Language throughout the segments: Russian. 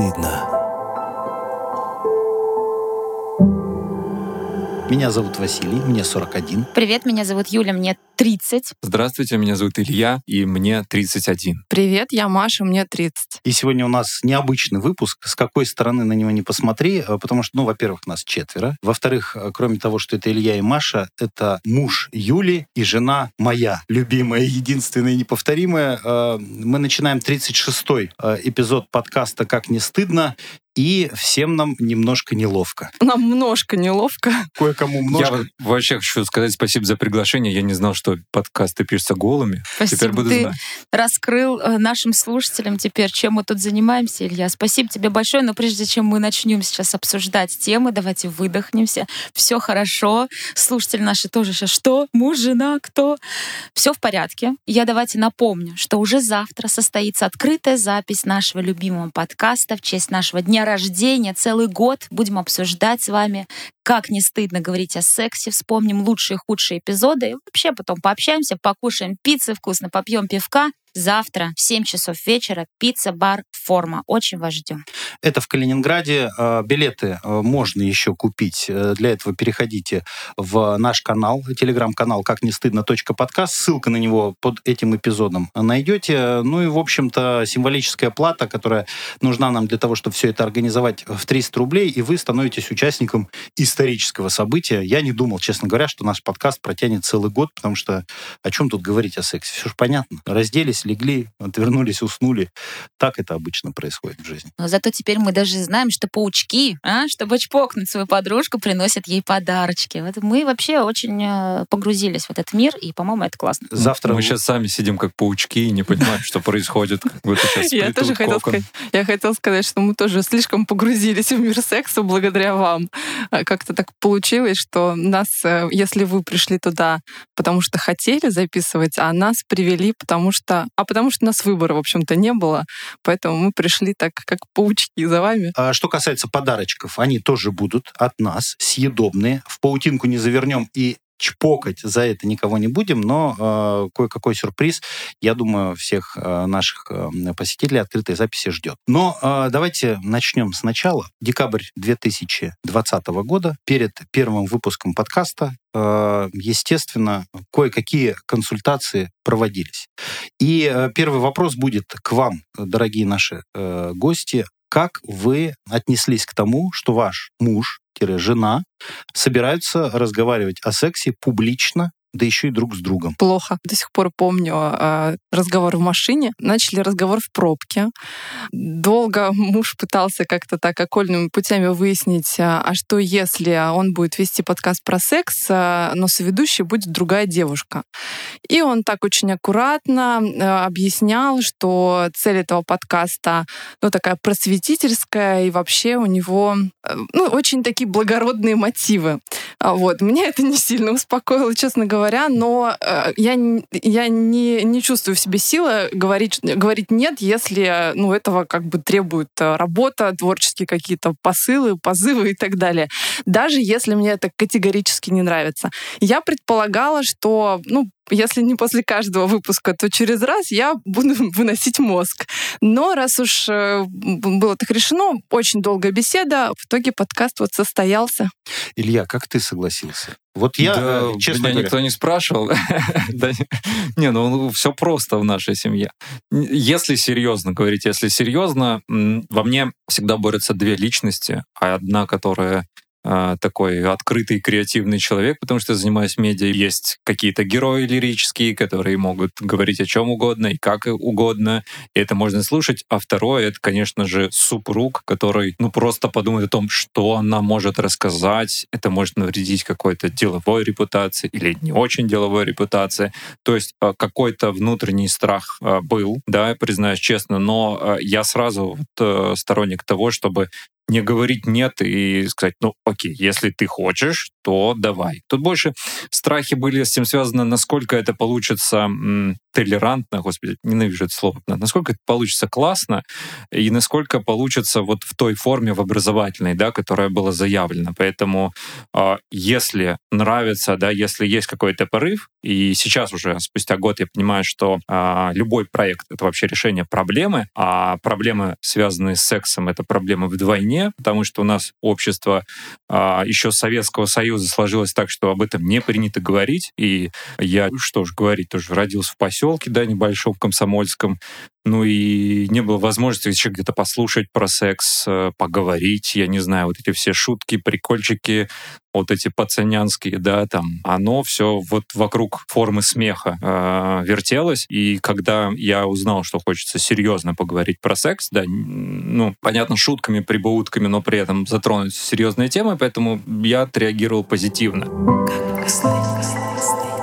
стыдно. Меня зовут Василий, мне 41. Привет, меня зовут Юля, мне 30. Здравствуйте, меня зовут Илья, и мне 31. Привет, я Маша, мне 30. И сегодня у нас необычный выпуск. С какой стороны на него не посмотри, э, потому что, ну, во-первых, нас четверо. Во-вторых, э, кроме того, что это Илья и Маша, это муж Юли и жена моя, любимая, единственная и неповторимая. Э, мы начинаем 36-й эпизод подкаста «Как не стыдно» и всем нам немножко неловко. Нам немножко неловко. Кое-кому много. Я вообще хочу сказать спасибо за приглашение. Я не знал, что подкасты пишутся голыми. Спасибо, Теперь буду ты знать. раскрыл э, нашим слушателям теперь, чем мы тут занимаемся, Илья. Спасибо тебе большое, но прежде чем мы начнем сейчас обсуждать темы, давайте выдохнемся. Все хорошо. Слушатели наши тоже сейчас, что? Муж, жена, кто? Все в порядке. Я давайте напомню, что уже завтра состоится открытая запись нашего любимого подкаста в честь нашего дня рождения. Целый год будем обсуждать с вами, как не стыдно говорить о сексе, вспомним лучшие и худшие эпизоды, и вообще потом пообщаемся, покушаем пиццы вкусно, попьем пивка. Завтра в 7 часов вечера пицца-бар «Форма». Очень вас ждем. Это в Калининграде. Э, Билеты э, можно еще купить. Э, Для этого переходите в наш канал, телеграм-канал «Как не стыдно. подкаст». Ссылка на него под этим эпизодом найдете. Ну и, в общем-то, символическая плата, которая нужна нам для того, чтобы все это организовать в 300 рублей, и вы становитесь участником исторического события. Я не думал, честно говоря, что наш подкаст протянет целый год, потому что о чем тут говорить о сексе? Все же понятно. Разделись, легли, отвернулись, уснули. Так это обычно происходит в жизни. Но зато теперь мы даже знаем, что паучки, а, чтобы чпокнуть свою подружку, приносят ей подарочки. Вот мы вообще очень э, погрузились в этот мир, и, по-моему, это классно. Завтра Мы сейчас сами сидим как паучки и не понимаем, что происходит. Как будто сейчас Я тоже сказать, я хотела сказать, что мы тоже слишком погрузились в мир секса благодаря вам. А Как-то так получилось, что нас, э, если вы пришли туда, потому что хотели записывать, а нас привели, потому что, а потому что у нас выбора, в общем-то, не было, поэтому мы пришли так, как паучки за вами. А Что касается подарочков, они тоже будут от нас, съедобные. В паутинку не завернем и чпокать за это никого не будем, но э, кое-какой сюрприз, я думаю, всех э, наших э, посетителей открытой записи ждет. Но э, давайте начнем сначала. Декабрь 2020 года, перед первым выпуском подкаста, э, естественно, кое-какие консультации проводились. И э, первый вопрос будет к вам, дорогие наши э, гости. Как вы отнеслись к тому, что ваш муж-жена собираются разговаривать о сексе публично, да еще и друг с другом? Плохо. До сих пор помню э, разговор в машине. Начали разговор в пробке. Долго муж пытался как-то так окольными путями выяснить, э, а что если он будет вести подкаст про секс, э, но соведущей будет другая девушка. И он так очень аккуратно объяснял, что цель этого подкаста ну, такая просветительская, и вообще у него э, ну, очень такие благородные мотивы. А Вот. Меня это не сильно успокоило, честно говоря, но э, я, я не, не чувствую в себе силы говорить, говорить нет, если ну, этого как бы требует э, работа, творческие какие-то посылы, позывы и так далее. Даже если мне это категорически не нравится. Я предполагала, что ну, если не после каждого выпуска, то через раз я буду выносить мозг. Но раз уж э, было так решено, очень долгая беседа, в итоге подкаст вот состоялся. Илья, как ты согласился? Вот я, Да, э, честно меня говоря, никто не спрашивал. Не, ну все просто в нашей семье. Если серьезно говорить, если серьезно, во мне всегда борются две личности. А Одна, которая такой открытый, креативный человек, потому что я занимаюсь медиа. Есть какие-то герои лирические, которые могут говорить о чем угодно и как угодно, и это можно слушать. А второе, это, конечно же, супруг, который, ну, просто подумает о том, что она может рассказать. Это может навредить какой-то деловой репутации или не очень деловой репутации. То есть э, какой-то внутренний страх э, был, да, признаюсь честно, но я сразу вот, э, сторонник того, чтобы не говорить нет и сказать, ну окей, если ты хочешь, то давай. Тут больше страхи были с этим связаны, насколько это получится толерантно, господи, ненавижу это слово, насколько это получится классно и насколько получится вот в той форме в образовательной, да, которая была заявлена. Поэтому э, если нравится, да, если есть какой-то порыв, и сейчас уже спустя год я понимаю, что э, любой проект — это вообще решение проблемы, а проблемы, связанные с сексом, это проблемы вдвойне, потому что у нас общество э, еще Советского Союза сложилось так, что об этом не принято говорить, и я, что ж говорить, тоже родился в поселке, поселке, да, небольшом, комсомольском. Ну и не было возможности еще где-то послушать про секс, э, поговорить, я не знаю, вот эти все шутки, прикольчики, вот эти пацанянские, да, там, оно все вот вокруг формы смеха э, вертелось. И когда я узнал, что хочется серьезно поговорить про секс, да, ну, понятно, шутками, прибаутками, но при этом затронуть серьезные темы, поэтому я отреагировал позитивно.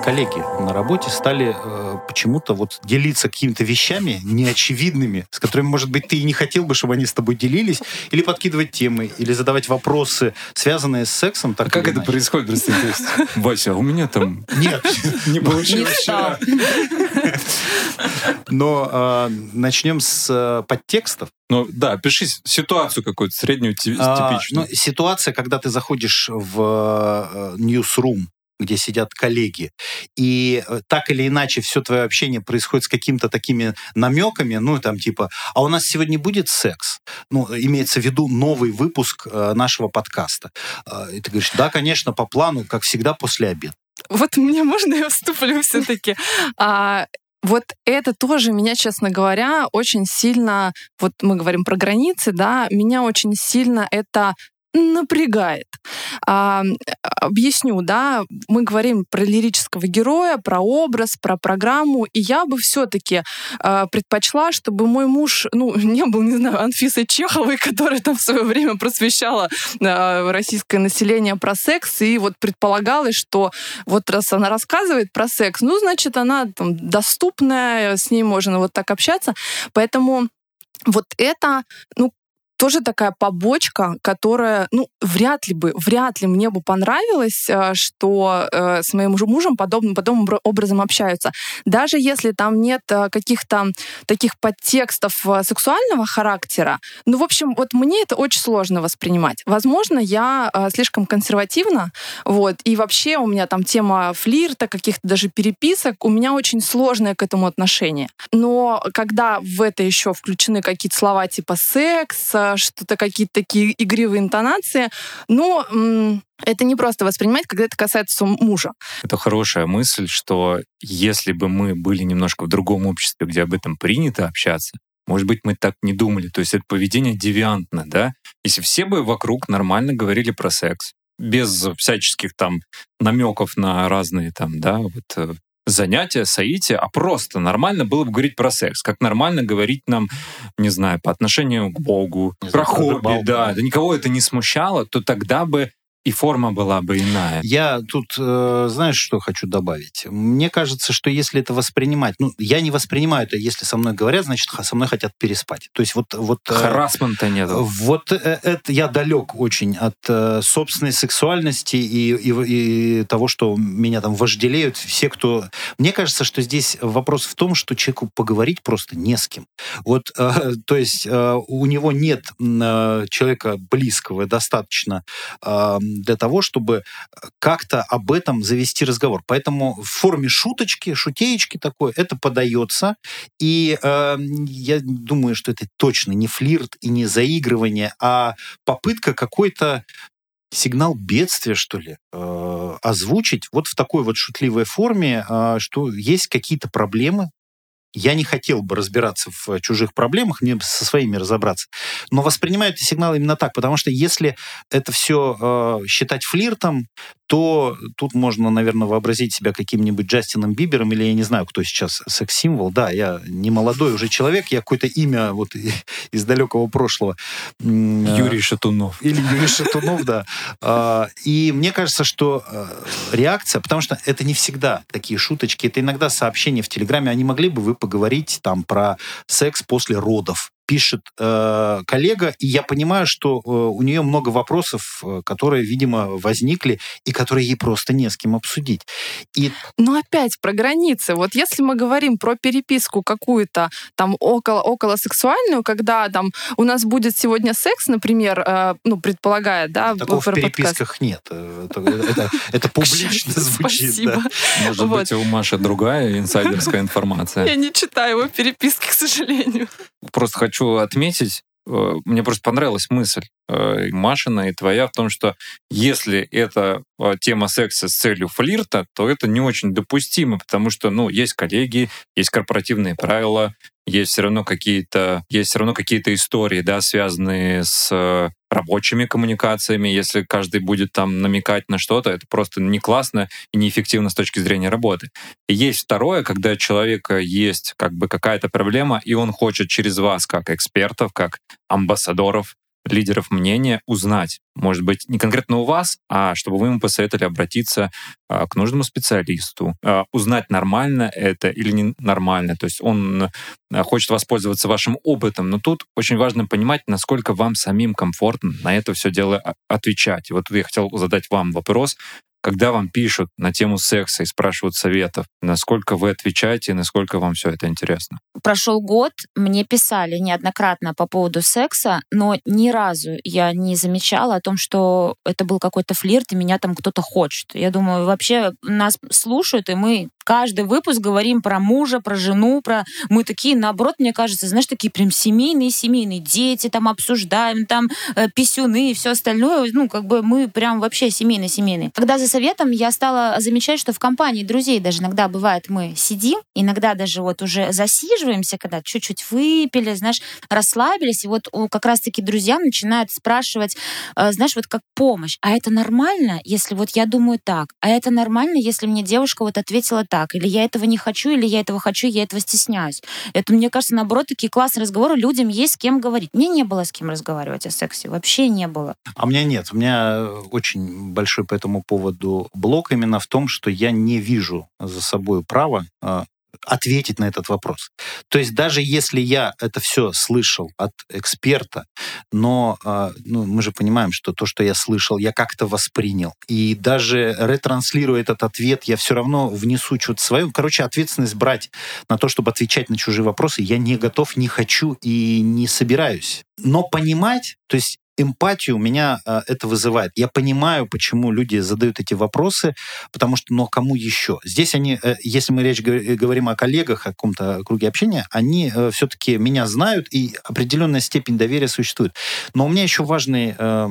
Коллеги на работе стали э, почему-то вот делиться какими-то вещами неочевидными, с которыми, может быть, ты и не хотел бы, чтобы они с тобой делились, или подкидывать темы, или задавать вопросы, связанные с сексом. Так как это иначе. происходит, простите? Вася, у меня там... Нет. Не получилось. Но а, начнем с а, подтекстов. Ну да, пиши ситуацию какую-то среднюю, а, типичную. ну, ситуация, когда ты заходишь в newsroom где сидят коллеги. И э, так или иначе все твое общение происходит с какими-то такими намеками, ну, там типа, а у нас сегодня будет секс? Ну, имеется в виду новый выпуск э, нашего подкаста. Э, и ты говоришь, да, конечно, по плану, как всегда, после обеда. Вот мне можно я вступлю все-таки? А, вот это тоже меня, честно говоря, очень сильно, вот мы говорим про границы, да, меня очень сильно это напрягает. А, объясню, да, мы говорим про лирического героя, про образ, про программу, и я бы все-таки а, предпочла, чтобы мой муж, ну, не был, не знаю, Анфисой Чеховой, которая там в свое время просвещала а, российское население про секс, и вот предполагалось, что вот раз она рассказывает про секс, ну, значит, она там доступная, с ней можно вот так общаться, поэтому вот это, ну, тоже такая побочка, которая, ну, вряд ли бы, вряд ли мне бы понравилось, э, что э, с моим мужем подобным, подобным образом общаются. Даже если там нет э, каких-то таких подтекстов сексуального характера, ну, в общем, вот мне это очень сложно воспринимать. Возможно, я слишком консервативна, вот, и вообще у меня там тема флирта, каких-то даже переписок, у меня очень сложное к этому отношение. Но когда в это еще включены какие-то слова типа секс, что-то какие-то такие игривые интонации. Но это не просто воспринимать, когда это касается мужа. Это хорошая мысль, что если бы мы были немножко в другом обществе, где об этом принято общаться, может быть, мы так не думали. То есть это поведение девиантно, да? Если все бы вокруг нормально говорили про секс, без всяческих там намеков на разные там, да, вот э, занятия, соития, а просто нормально было бы говорить про секс, как нормально говорить нам, не знаю, по отношению к Богу, не про хобби, да, да, никого это не смущало, то тогда бы и форма была бы иная. Я тут, э, знаешь, что хочу добавить? Мне кажется, что если это воспринимать, ну, я не воспринимаю это, если со мной говорят, значит, со мной хотят переспать. То есть вот... вот э, Харасмента нет. Вот э, это я далек очень от собственной сексуальности и, и, и того, что меня там вожделеют все, кто... Мне кажется, что здесь вопрос в том, что человеку поговорить просто не с кем. Вот, то есть у него нет человека близкого достаточно для того, чтобы э, как-то об этом завести разговор. Поэтому в форме шуточки, шутеечки такой, это подается. И э, я думаю, что это точно не флирт и не заигрывание, а попытка какой-то сигнал бедствия, что ли, э, озвучить вот в такой вот шутливой форме, э, что есть какие-то проблемы, я не хотел бы разбираться в чужих проблемах, мне со своими разобраться. Но воспринимаю этот сигнал именно так, потому что если это все э, считать флиртом, то тут можно, наверное, вообразить себя каким-нибудь Джастином Бибером или я не знаю, кто сейчас секс-символ. Да, я не молодой уже человек, я какое-то имя вот из далекого прошлого. Юрий Шатунов. Или Юрий Шатунов, да. А, и мне кажется, что э, реакция, потому что это не всегда такие шуточки, это иногда сообщения в Телеграме, они могли бы вы поговорить там про секс после родов пишет э, коллега, и я понимаю, что э, у нее много вопросов, э, которые, видимо, возникли, и которые ей просто не с кем обсудить. И... Но опять про границы. Вот если мы говорим про переписку какую-то там около, около сексуальную, когда там у нас будет сегодня секс, например, э, ну, предполагая, да, Такого в переписках нет. Э, это, это, это публично звучит. Спасибо. Может быть, у Маши другая инсайдерская информация. Я не читаю его переписки, к сожалению. Просто хочу отметить, э, мне просто понравилась мысль э, Машина и твоя в том, что если это э, тема секса с целью флирта, то это не очень допустимо, потому что, ну, есть коллеги, есть корпоративные правила, есть все равно какие-то есть все равно какие-то истории, да, связанные с рабочими коммуникациями. Если каждый будет там намекать на что-то, это просто не классно и неэффективно с точки зрения работы. И есть второе, когда у человека есть как бы какая-то проблема, и он хочет через вас, как экспертов, как амбассадоров, лидеров мнения узнать, может быть, не конкретно у вас, а чтобы вы ему посоветовали обратиться а, к нужному специалисту, а, узнать, нормально это или не нормально. То есть он а, хочет воспользоваться вашим опытом, но тут очень важно понимать, насколько вам самим комфортно на это все дело отвечать. И вот я хотел задать вам вопрос, когда вам пишут на тему секса и спрашивают советов, насколько вы отвечаете и насколько вам все это интересно? Прошел год, мне писали неоднократно по поводу секса, но ни разу я не замечала о том, что это был какой-то флирт, и меня там кто-то хочет. Я думаю, вообще нас слушают, и мы каждый выпуск говорим про мужа, про жену, про... Мы такие, наоборот, мне кажется, знаешь, такие прям семейные, семейные. Дети там обсуждаем, там э, писюны и все остальное. Ну, как бы мы прям вообще семейные-семейные. Когда за советом я стала замечать, что в компании друзей даже иногда бывает мы сидим, иногда даже вот уже засиживаемся, когда чуть-чуть выпили, знаешь, расслабились, и вот как раз-таки друзья начинают спрашивать, э, знаешь, вот как помощь. А это нормально, если вот я думаю так? А это нормально, если мне девушка вот ответила так? Так, или я этого не хочу, или я этого хочу, я этого стесняюсь. Это, мне кажется, наоборот, такие классные разговоры, людям есть с кем говорить. Мне не было с кем разговаривать о сексе, вообще не было. А у меня нет. У меня очень большой по этому поводу блок именно в том, что я не вижу за собой права а, ответить на этот вопрос. То есть даже если я это все слышал от эксперта, но э, ну, мы же понимаем, что то, что я слышал, я как-то воспринял. И даже ретранслируя этот ответ, я все равно внесу что-то свое. Короче, ответственность брать на то, чтобы отвечать на чужие вопросы, я не готов, не хочу и не собираюсь. Но понимать, то есть эмпатию у меня э, это вызывает. Я понимаю, почему люди задают эти вопросы, потому что, но кому еще? Здесь они, э, если мы речь говорим о коллегах, о каком-то круге общения, они э, все-таки меня знают, и определенная степень доверия существует. Но у меня еще важный, э,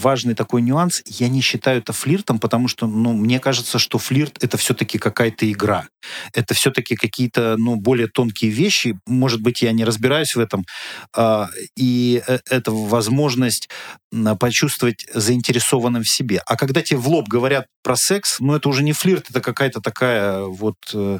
важный такой нюанс. Я не считаю это флиртом, потому что, ну, мне кажется, что флирт это все-таки какая-то игра. Это все-таки какие-то, ну, более тонкие вещи. Может быть, я не разбираюсь в этом. Э, и это возможность почувствовать заинтересованным в себе. А когда тебе в лоб говорят про секс, ну, это уже не флирт, это какая-то такая вот э,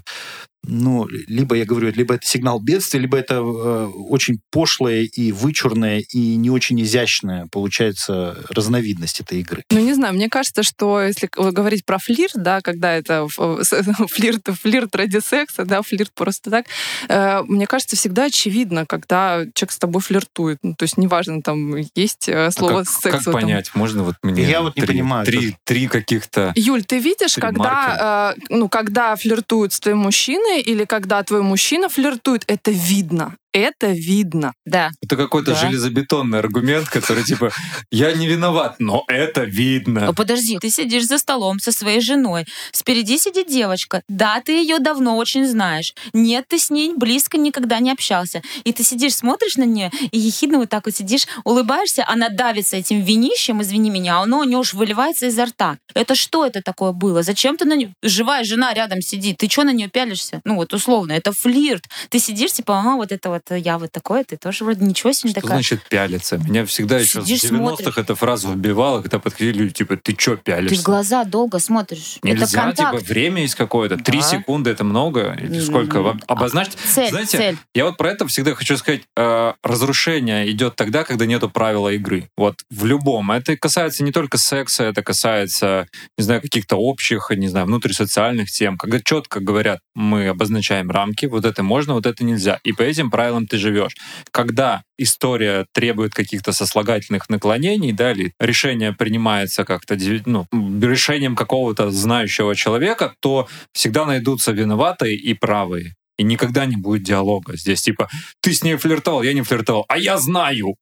ну, либо я говорю, либо это сигнал бедствия, либо это э, очень пошлая и вычурная и не очень изящная, получается, разновидность этой игры. Ну, не знаю, мне кажется, что если говорить про флирт, да, когда это флирт, флирт ради секса, да, флирт просто так, э, мне кажется, всегда очевидно, когда человек с тобой флиртует. Ну, то есть неважно, там есть э, как, секс. Как понять? Можно вот мне... Я вот не три, понимаю. Три, три каких-то... Юль, ты видишь, когда, э, ну, когда флиртуют с твоим мужчиной, или когда твой мужчина флиртует, это видно это видно. Да. Это какой-то да. железобетонный аргумент, который типа, я не виноват, но это видно. О, подожди, ты сидишь за столом со своей женой, спереди сидит девочка, да, ты ее давно очень знаешь, нет, ты с ней близко никогда не общался, и ты сидишь, смотришь на нее, и ехидно вот так вот сидишь, улыбаешься, она давится этим винищем, извини меня, а оно у нее уж выливается изо рта. Это что это такое было? Зачем ты на нее... Живая жена рядом сидит, ты что на нее пялишься? Ну вот условно, это флирт. Ты сидишь, типа, ага, вот это вот вот я вот такой, ты тоже вроде ничего себе что такая. значит пялиться? Меня всегда еще Сидишь, в 90-х эта фраза вбивала, когда подходили люди, типа, ты что пялишься? Ты в глаза долго смотришь. Нельзя, это контакт. типа, время есть какое-то. Три да. секунды это много? Или сколько? Обозначить? Цель, Знаете, цель. я вот про это всегда хочу сказать, э, разрушение идет тогда, когда нету правила игры. Вот в любом. Это касается не только секса, это касается, не знаю, каких-то общих, не знаю, внутрисоциальных тем. Когда четко говорят, мы обозначаем рамки, вот это можно, вот это нельзя. И по этим правилам правилам ты живешь. Когда история требует каких-то сослагательных наклонений, да, или решение принимается как-то ну, решением какого-то знающего человека, то всегда найдутся виноватые и правые. И никогда не будет диалога. Здесь типа, ты с ней флиртовал, я не флиртовал, а я знаю.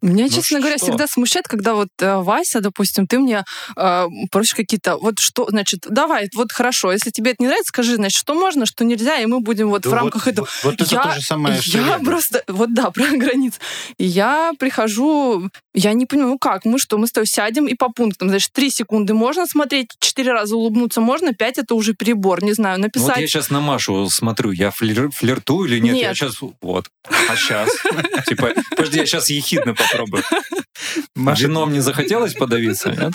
Меня, ну честно говоря, всегда смущает, когда вот э, Вася, допустим, ты мне э, просишь какие-то, вот что, значит, давай, вот хорошо, если тебе это не нравится, скажи, значит, что можно, что нельзя, и мы будем вот да в рамках вот, этого. Вот, вот это я, то же самое, что я, я просто, вот да, про границы. Я прихожу, я не понимаю, ну как, мы что, мы с тобой сядем и по пунктам, значит, три секунды можно смотреть, четыре раза улыбнуться можно, пять это уже перебор, не знаю, написать. Ну, вот я сейчас на Машу смотрю, я флир, флиртую или нет? нет? Я сейчас, вот, а сейчас? Типа, подожди, я сейчас ехидно попробую. Вином не захотелось подавиться, нет?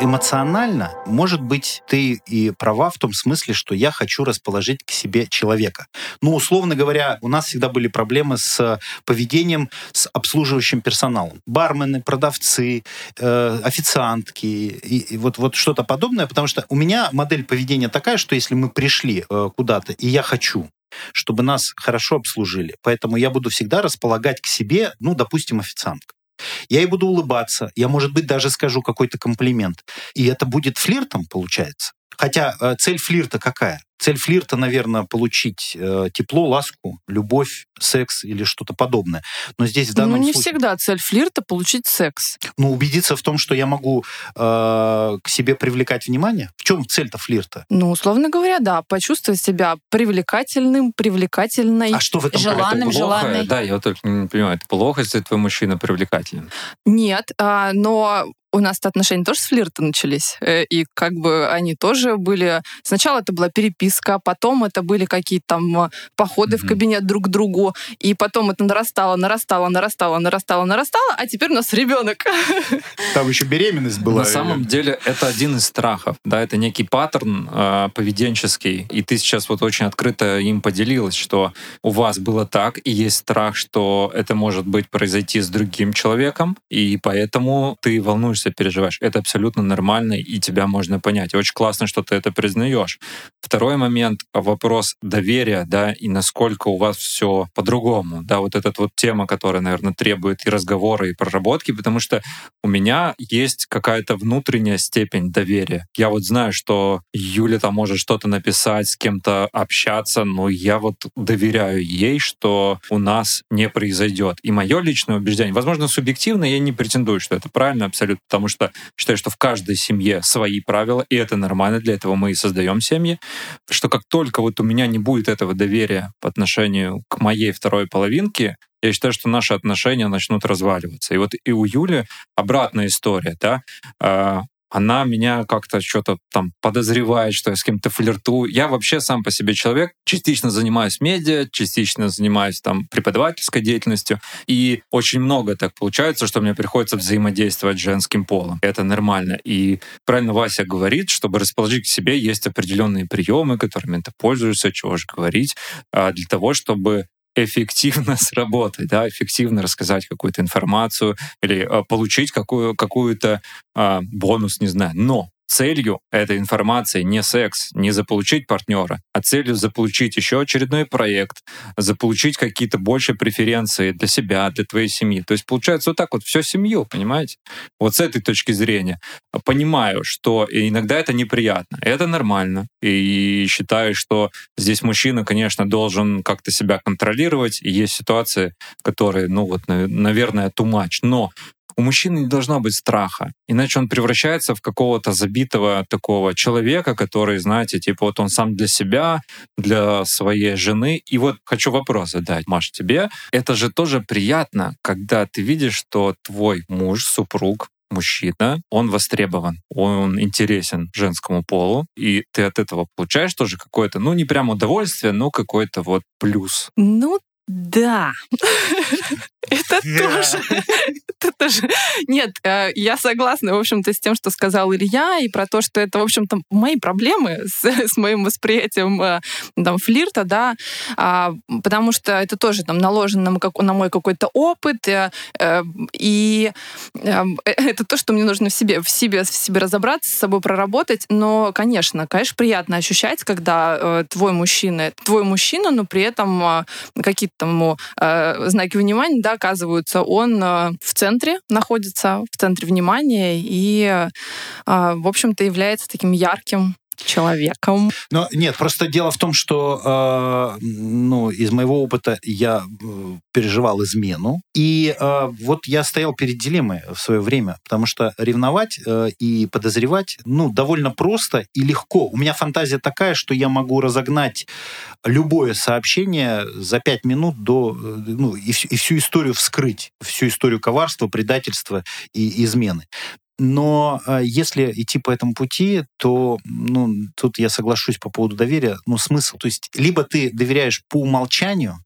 эмоционально, может быть, ты и права в том смысле, что я хочу расположить к себе человека. Ну, условно говоря, у нас всегда были проблемы с поведением с обслуживающим персоналом. Бармены, продавцы, э, официантки и, и вот, вот что-то подобное, потому что у меня модель поведения такая, что если мы пришли э, куда-то, и я хочу чтобы нас хорошо обслужили. Поэтому я буду всегда располагать к себе, ну, допустим, официантка. Я ей буду улыбаться, я, может быть, даже скажу какой-то комплимент. И это будет флиртом, получается. Хотя э, цель флирта какая? Цель флирта, наверное, получить э, тепло, ласку, любовь, секс или что-то подобное. Но здесь в данном Ну, не случае... всегда цель флирта получить секс. Ну, убедиться в том, что я могу э, к себе привлекать внимание. В чем цель-то флирта? Ну, условно говоря, да, почувствовать себя привлекательным, привлекательной. А что в этом желанным, это желанной? Да, я вот только не понимаю, это плохо, если твой мужчина привлекательный? Нет, а, но у нас-то отношения тоже с флирта начались. Э, и как бы они тоже были... Сначала это была переписка, потом это были какие-то там э, походы mm-hmm. в кабинет друг к другу, и потом это нарастало, нарастало, нарастало, нарастало, нарастало, а теперь у нас ребенок. Там еще беременность была. На самом деле это один из страхов, да, это некий паттерн э, поведенческий, и ты сейчас вот очень открыто им поделилась, что у вас было так, и есть страх, что это может быть произойти с другим человеком, и поэтому ты волнуешься переживаешь. Это абсолютно нормально, и тебя можно понять. очень классно, что ты это признаешь. Второй момент — вопрос доверия, да, и насколько у вас все по-другому. Да, вот эта вот тема, которая, наверное, требует и разговора, и проработки, потому что у меня есть какая-то внутренняя степень доверия. Я вот знаю, что Юля там может что-то написать, с кем-то общаться, но я вот доверяю ей, что у нас не произойдет. И мое личное убеждение, возможно, субъективно, я не претендую, что это правильно абсолютно, потому что считаю, что в каждой семье свои правила, и это нормально, для этого мы и создаем семьи, что как только вот у меня не будет этого доверия по отношению к моей второй половинке, я считаю, что наши отношения начнут разваливаться. И вот и у Юли обратная история, да, а, она меня как-то что-то там подозревает, что я с кем-то флиртую. Я вообще сам по себе человек, частично занимаюсь медиа, частично занимаюсь там преподавательской деятельностью, и очень много так получается, что мне приходится взаимодействовать с женским полом. Это нормально. И правильно Вася говорит, чтобы расположить к себе, есть определенные приемы, которыми ты пользуешься, чего же говорить, а, для того, чтобы эффективно сработать, да, эффективно рассказать какую-то информацию или э, получить какую, какую-то э, бонус, не знаю. Но целью этой информации не секс, не заполучить партнера, а целью заполучить еще очередной проект, заполучить какие-то больше преференции для себя, для твоей семьи. То есть получается вот так вот все семью, понимаете? Вот с этой точки зрения понимаю, что иногда это неприятно, это нормально, и считаю, что здесь мужчина, конечно, должен как-то себя контролировать, и есть ситуации, которые, ну вот, наверное, much, но у мужчины не должно быть страха, иначе он превращается в какого-то забитого такого человека, который, знаете, типа вот он сам для себя, для своей жены. И вот хочу вопрос задать, Маш, тебе. Это же тоже приятно, когда ты видишь, что твой муж, супруг, мужчина, он востребован, он интересен женскому полу, и ты от этого получаешь тоже какое-то, ну, не прям удовольствие, но какой-то вот плюс. Ну, Да. Это тоже. Это тоже. Нет, э, я согласна, в общем-то, с тем, что сказал Илья, и про то, что это, в общем-то, мои проблемы с, с моим восприятием э, там, флирта, да, а, потому что это тоже там наложено на, на мой какой-то опыт, э, и это то, что мне нужно в себе, в себе, в себе разобраться, с собой проработать, но, конечно, конечно, приятно ощущать, когда твой мужчина, твой мужчина, но при этом какие-то там знаки внимания, да, оказываются, он э, в центре находится, в центре внимания и, э, в общем-то, является таким ярким человеком. Но нет, просто дело в том, что э, ну, из моего опыта я э, переживал измену, и э, вот я стоял перед дилеммой в свое время, потому что ревновать э, и подозревать, ну, довольно просто и легко. У меня фантазия такая, что я могу разогнать любое сообщение за пять минут до, э, ну, и, и всю историю вскрыть, всю историю коварства, предательства и измены. Но э, если идти по этому пути, то ну, тут я соглашусь по поводу доверия. Ну, смысл. То есть либо ты доверяешь по умолчанию,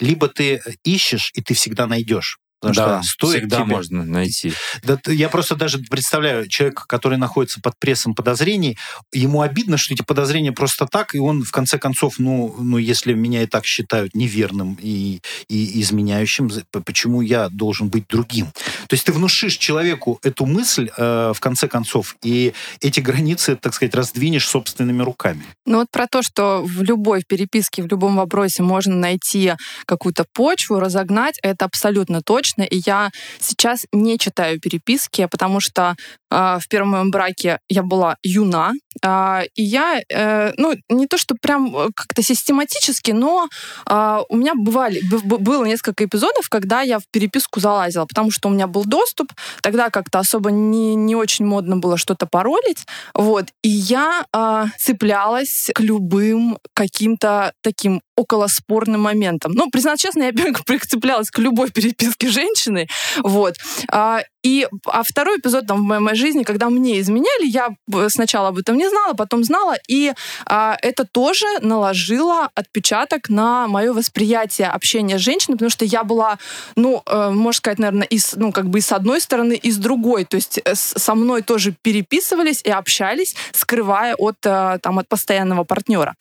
либо ты ищешь, и ты всегда найдешь. Потому да, что стоит всегда тебе... можно найти. Да, я просто даже представляю человека, который находится под прессом подозрений, ему обидно, что эти подозрения просто так, и он в конце концов, ну, ну если меня и так считают неверным и, и изменяющим, почему я должен быть другим? То есть ты внушишь человеку эту мысль э, в конце концов, и эти границы, так сказать, раздвинешь собственными руками. Ну вот про то, что в любой переписке, в любом вопросе можно найти какую-то почву, разогнать, это абсолютно точно точно. И я сейчас не читаю переписки, потому что э, в первом моем браке я была юна, э, и я, э, ну, не то, что прям э, как-то систематически, но э, у меня бывали, было несколько эпизодов, когда я в переписку залазила, потому что у меня был доступ, тогда как-то особо не, не очень модно было что-то паролить, вот, и я э, цеплялась к любым каким-то таким околоспорным моментом. Ну, признаться честно, я прицеплялась к любой переписке женщины, вот. А, и, а второй эпизод там в моей, моей жизни, когда мне изменяли, я сначала об этом не знала, потом знала, и а, это тоже наложило отпечаток на мое восприятие общения с женщиной, потому что я была, ну, э, можно сказать, наверное, и с, ну, как бы и с одной стороны, и с другой. То есть э, со мной тоже переписывались и общались, скрывая от, э, там, от постоянного партнера.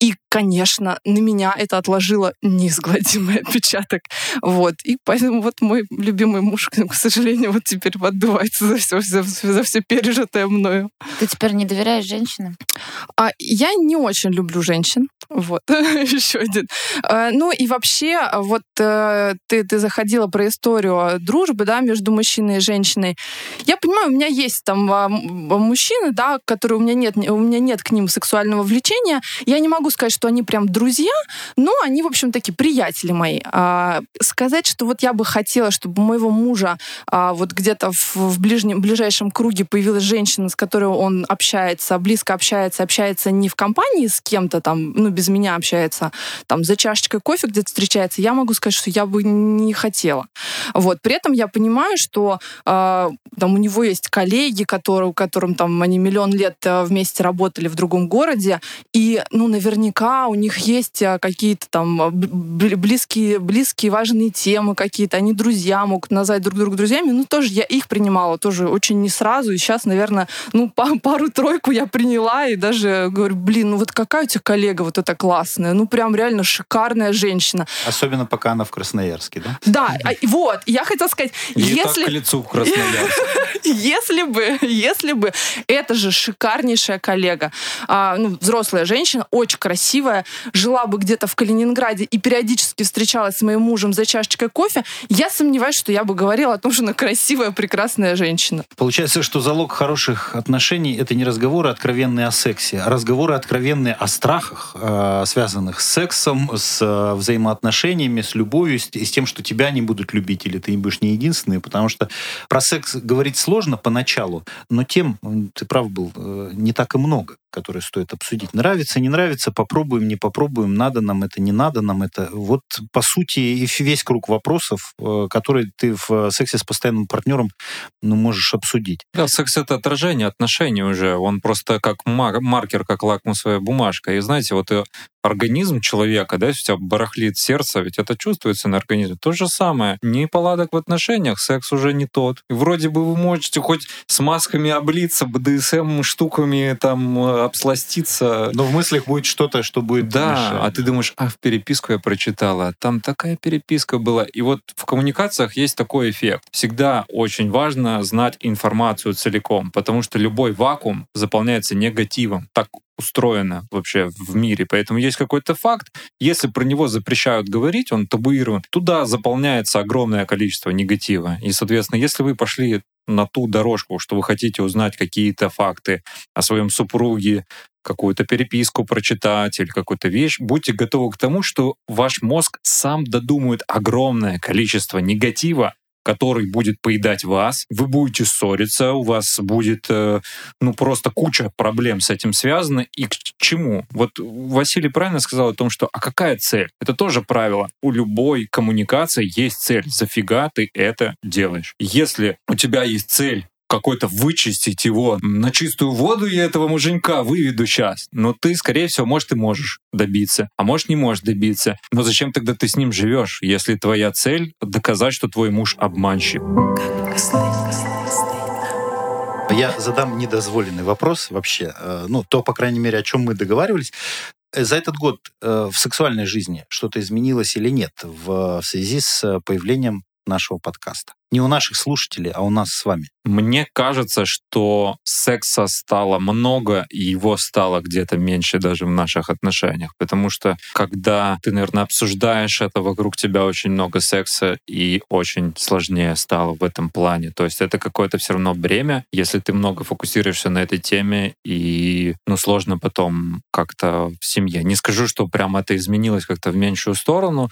И, конечно, на меня это отложило неизгладимый отпечаток. Вот. И поэтому вот мой любимый муж, к сожалению, вот теперь отдувается за все, за, за все пережитое мною. Ты теперь не доверяешь женщинам? А, я не очень люблю женщин. Вот, еще один. А, ну и вообще, вот э, ты, ты заходила про историю дружбы, да, между мужчиной и женщиной. Я понимаю, у меня есть там а, мужчины, да, которые у меня нет, у меня нет к ним сексуального влечения. Я не могу сказать, что они прям друзья, но они, в общем, такие приятели мои. А, сказать, что вот я бы хотела, чтобы у моего мужа вот где-то в, в ближнем, ближайшем круге появилась женщина, с которой он общается, близко общается, общается не в компании с кем-то там, ну, без меня общается, там, за чашечкой кофе где-то встречается, я могу сказать, что я бы не хотела. Вот. При этом я понимаю, что э, там у него есть коллеги, которые, которым там они миллион лет э, вместе работали в другом городе, и, ну, наверняка у них есть э, какие-то там близкие, близкие важные темы какие-то, они друзья, могут назвать друг друга друзьями, ну, тоже я их принимала тоже очень не сразу, и сейчас, наверное, ну, пару-тройку я приняла, и даже говорю, блин, ну вот какая у тебя коллега вот эта классная, ну прям реально шикарная женщина. Особенно пока она в Красноярске, да? Да, а, вот, я хотела сказать, и если... к лицу в Красноярске. если бы, если бы, это же шикарнейшая коллега, а, ну, взрослая женщина, очень красивая, жила бы где-то в Калининграде и периодически встречалась с моим мужем за чашечкой кофе, я сомневаюсь, что я бы говорила о том, что она красивая, прекрасная женщина. Получается, что залог хороших отношений — это не разговоры откровенные о сексе, а разговоры откровенные о страхах, э, связанных с сексом, с э, взаимоотношениями, с любовью, с, с тем, что тебя не будут любить, или ты не будешь не единственный, потому что про секс говорить сложно поначалу, но тем, ты прав был, э, не так и много которые стоит обсудить. Нравится, не нравится, попробуем, не попробуем, надо нам это, не надо нам это. Вот, по сути, и весь круг вопросов, э, которые ты в э, сексе с постоянным партнером ну, можешь обсудить. Да, секс — это отражение отношений уже. Он просто как маркер, как лакмусовая бумажка. И знаете, вот э, организм человека, да, если у тебя барахлит сердце, ведь это чувствуется на организме. То же самое. Неполадок в отношениях, секс уже не тот. И вроде бы вы можете хоть с масками облиться, БДСМ штуками там э, обсластиться. Но в мыслях будет что-то, что будет Да, мешать. а ты думаешь, а в переписку я прочитала, там такая переписка была. И вот в коммуникациях есть такой эффект. Всегда очень важно знать информацию целиком, потому что любой вакуум заполняется негативом. Так устроено вообще в мире. Поэтому есть какой-то факт, если про него запрещают говорить, он табуирован, туда заполняется огромное количество негатива. И, соответственно, если вы пошли на ту дорожку, что вы хотите узнать какие-то факты о своем супруге, какую-то переписку прочитать или какую-то вещь, будьте готовы к тому, что ваш мозг сам додумает огромное количество негатива, который будет поедать вас, вы будете ссориться, у вас будет э, ну просто куча проблем с этим связана. И к чему? Вот Василий правильно сказал о том, что а какая цель? Это тоже правило. У любой коммуникации есть цель. Зафига ты это делаешь? Если у тебя есть цель какой-то вычистить его на чистую воду я этого муженька выведу сейчас. Но ты, скорее всего, может, и можешь добиться, а может, не можешь добиться. Но зачем тогда ты с ним живешь, если твоя цель — доказать, что твой муж обманщик? Я задам недозволенный вопрос вообще. Э, Ну, то, по крайней мере, о чем мы договаривались. Э, За этот год э, в сексуальной жизни что-то изменилось или нет в связи с э, появлением нашего подкаста? Не у наших слушателей, а у нас с вами. Мне кажется, что секса стало много, и его стало где-то меньше даже в наших отношениях. Потому что когда ты, наверное, обсуждаешь это, вокруг тебя очень много секса, и очень сложнее стало в этом плане. То есть это какое-то все равно бремя, если ты много фокусируешься на этой теме, и ну, сложно потом как-то в семье. Не скажу, что прям это изменилось как-то в меньшую сторону,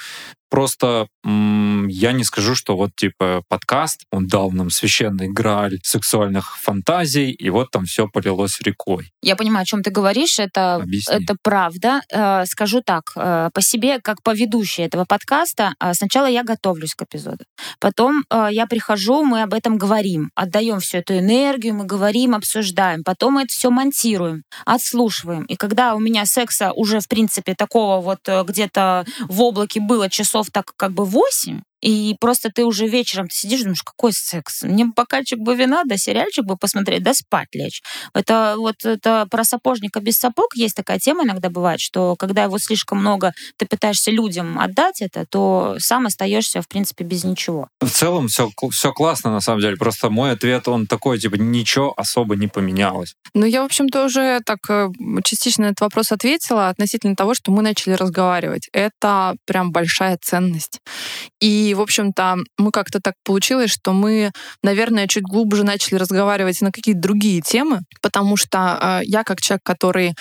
Просто м, я не скажу, что вот типа подкаст, он дал нам священный грааль сексуальных фантазий, и вот там все полилось рекой. Я понимаю, о чем ты говоришь, это, Объясни. это правда. Э, Скажу так, э, по себе, как по ведущей этого подкаста, э, сначала я готовлюсь к эпизоду. Потом я прихожу, мы об этом говорим, отдаем всю эту энергию, мы говорим, обсуждаем. Потом мы это все монтируем, отслушиваем. И когда у меня секса уже, в принципе, такого вот где-то в облаке было часов так как бы 8, и просто ты уже вечером ты сидишь, думаешь, какой секс? Мне бокальчик бы вина, да сериальчик бы посмотреть, да спать лечь. Это вот это про сапожника без сапог есть такая тема иногда бывает, что когда его слишком много, ты пытаешься людям отдать это, то сам остаешься, в принципе, без ничего. В целом все, все классно, на самом деле. Просто мой ответ, он такой, типа, ничего особо не поменялось. Ну, я, в общем-то, уже так э, частично на этот вопрос ответила относительно того, что мы начали разговаривать. Это прям большая ценность. И, в общем-то, мы как-то так получилось, что мы, наверное, чуть глубже начали разговаривать на какие-то другие темы, потому что э, я, как человек, который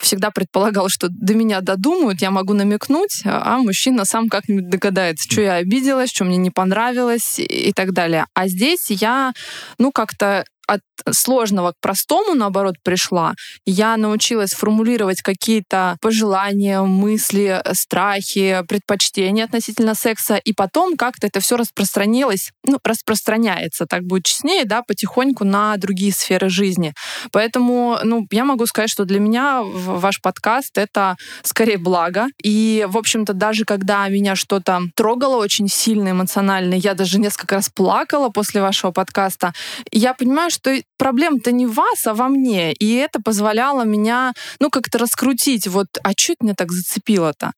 всегда предполагал, что до меня додумают, я могу намекнуть, а мужчина сам как-нибудь догадается, что я обиделась, что мне не понравилось и так далее. А здесь я, ну, как-то от сложного к простому, наоборот, пришла. Я научилась формулировать какие-то пожелания, мысли, страхи, предпочтения относительно секса, и потом как-то это все распространилось, ну, распространяется, так будет честнее, да, потихоньку на другие сферы жизни. Поэтому, ну, я могу сказать, что для меня ваш подкаст — это скорее благо. И, в общем-то, даже когда меня что-то трогало очень сильно эмоционально, я даже несколько раз плакала после вашего подкаста, я понимаю, что проблема-то не в вас, а во мне. И это позволяло меня, ну, как-то раскрутить. Вот, а что это меня так зацепило-то?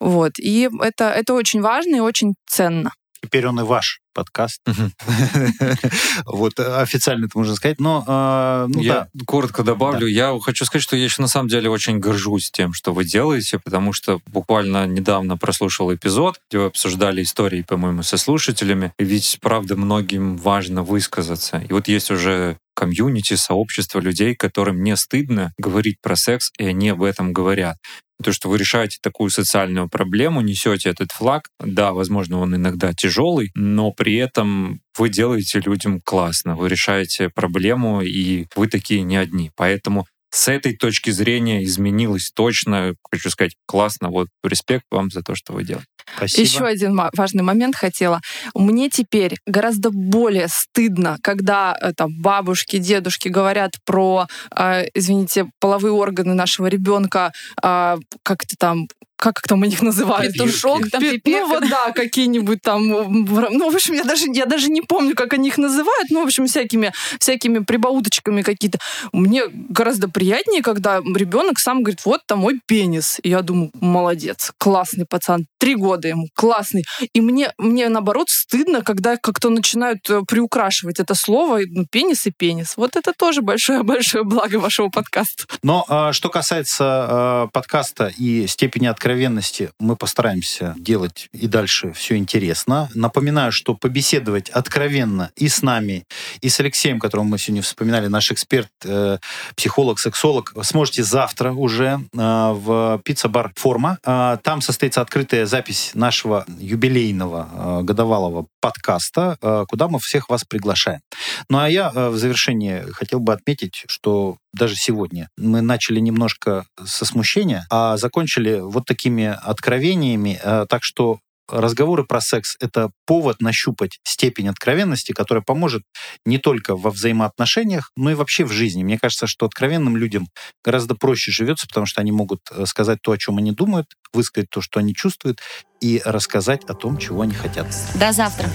Вот. И это, это очень важно и очень ценно. Теперь он и ваш подкаст. Вот э, официально это можно сказать. Но э, ну, я коротко добавлю. Я хочу сказать, что я еще на самом деле очень горжусь тем, что вы делаете, потому что буквально недавно прослушал эпизод, где вы обсуждали истории, по-моему, со слушателями. Ведь, правда, многим важно высказаться. И вот есть уже комьюнити, сообщество людей, которым не стыдно говорить про секс, и они об этом говорят. То, что вы решаете такую социальную проблему, несете этот флаг, да, возможно, он иногда тяжелый, но при этом вы делаете людям классно, вы решаете проблему, и вы такие не одни. Поэтому с этой точки зрения изменилось точно. Хочу сказать, классно. Вот респект вам за то, что вы делаете. Спасибо. Еще один важный момент хотела. Мне теперь гораздо более стыдно, когда э, там бабушки, дедушки говорят про, э, извините, половые органы нашего ребенка, э, как-то там как там у них называют? Петушок, там, Пи- Ну вот да, какие-нибудь там, ну в общем я даже я даже не помню, как они их называют, ну в общем всякими всякими прибауточками какие-то. Мне гораздо приятнее, когда ребенок сам говорит, вот там мой пенис, и я думаю, молодец, классный пацан, три года ему, классный. И мне мне наоборот стыдно, когда как-то начинают э, приукрашивать это слово, ну, пенис и пенис. Вот это тоже большое большое благо вашего подкаста. Но э, что касается э, подкаста и степени откровенности мы постараемся делать и дальше все интересно. Напоминаю, что побеседовать откровенно и с нами, и с Алексеем, которого мы сегодня вспоминали, наш эксперт, э, психолог, сексолог, сможете завтра уже э, в пицца-бар «Форма». Э, там состоится открытая запись нашего юбилейного э, годовалого подкаста, э, куда мы всех вас приглашаем. Ну а я э, в завершении хотел бы отметить, что даже сегодня мы начали немножко со смущения, а закончили вот такими откровениями. Так что разговоры про секс — это повод нащупать степень откровенности, которая поможет не только во взаимоотношениях, но и вообще в жизни. Мне кажется, что откровенным людям гораздо проще живется, потому что они могут сказать то, о чем они думают, высказать то, что они чувствуют, и рассказать о том, чего они хотят. До завтра.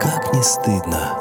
Как не стыдно.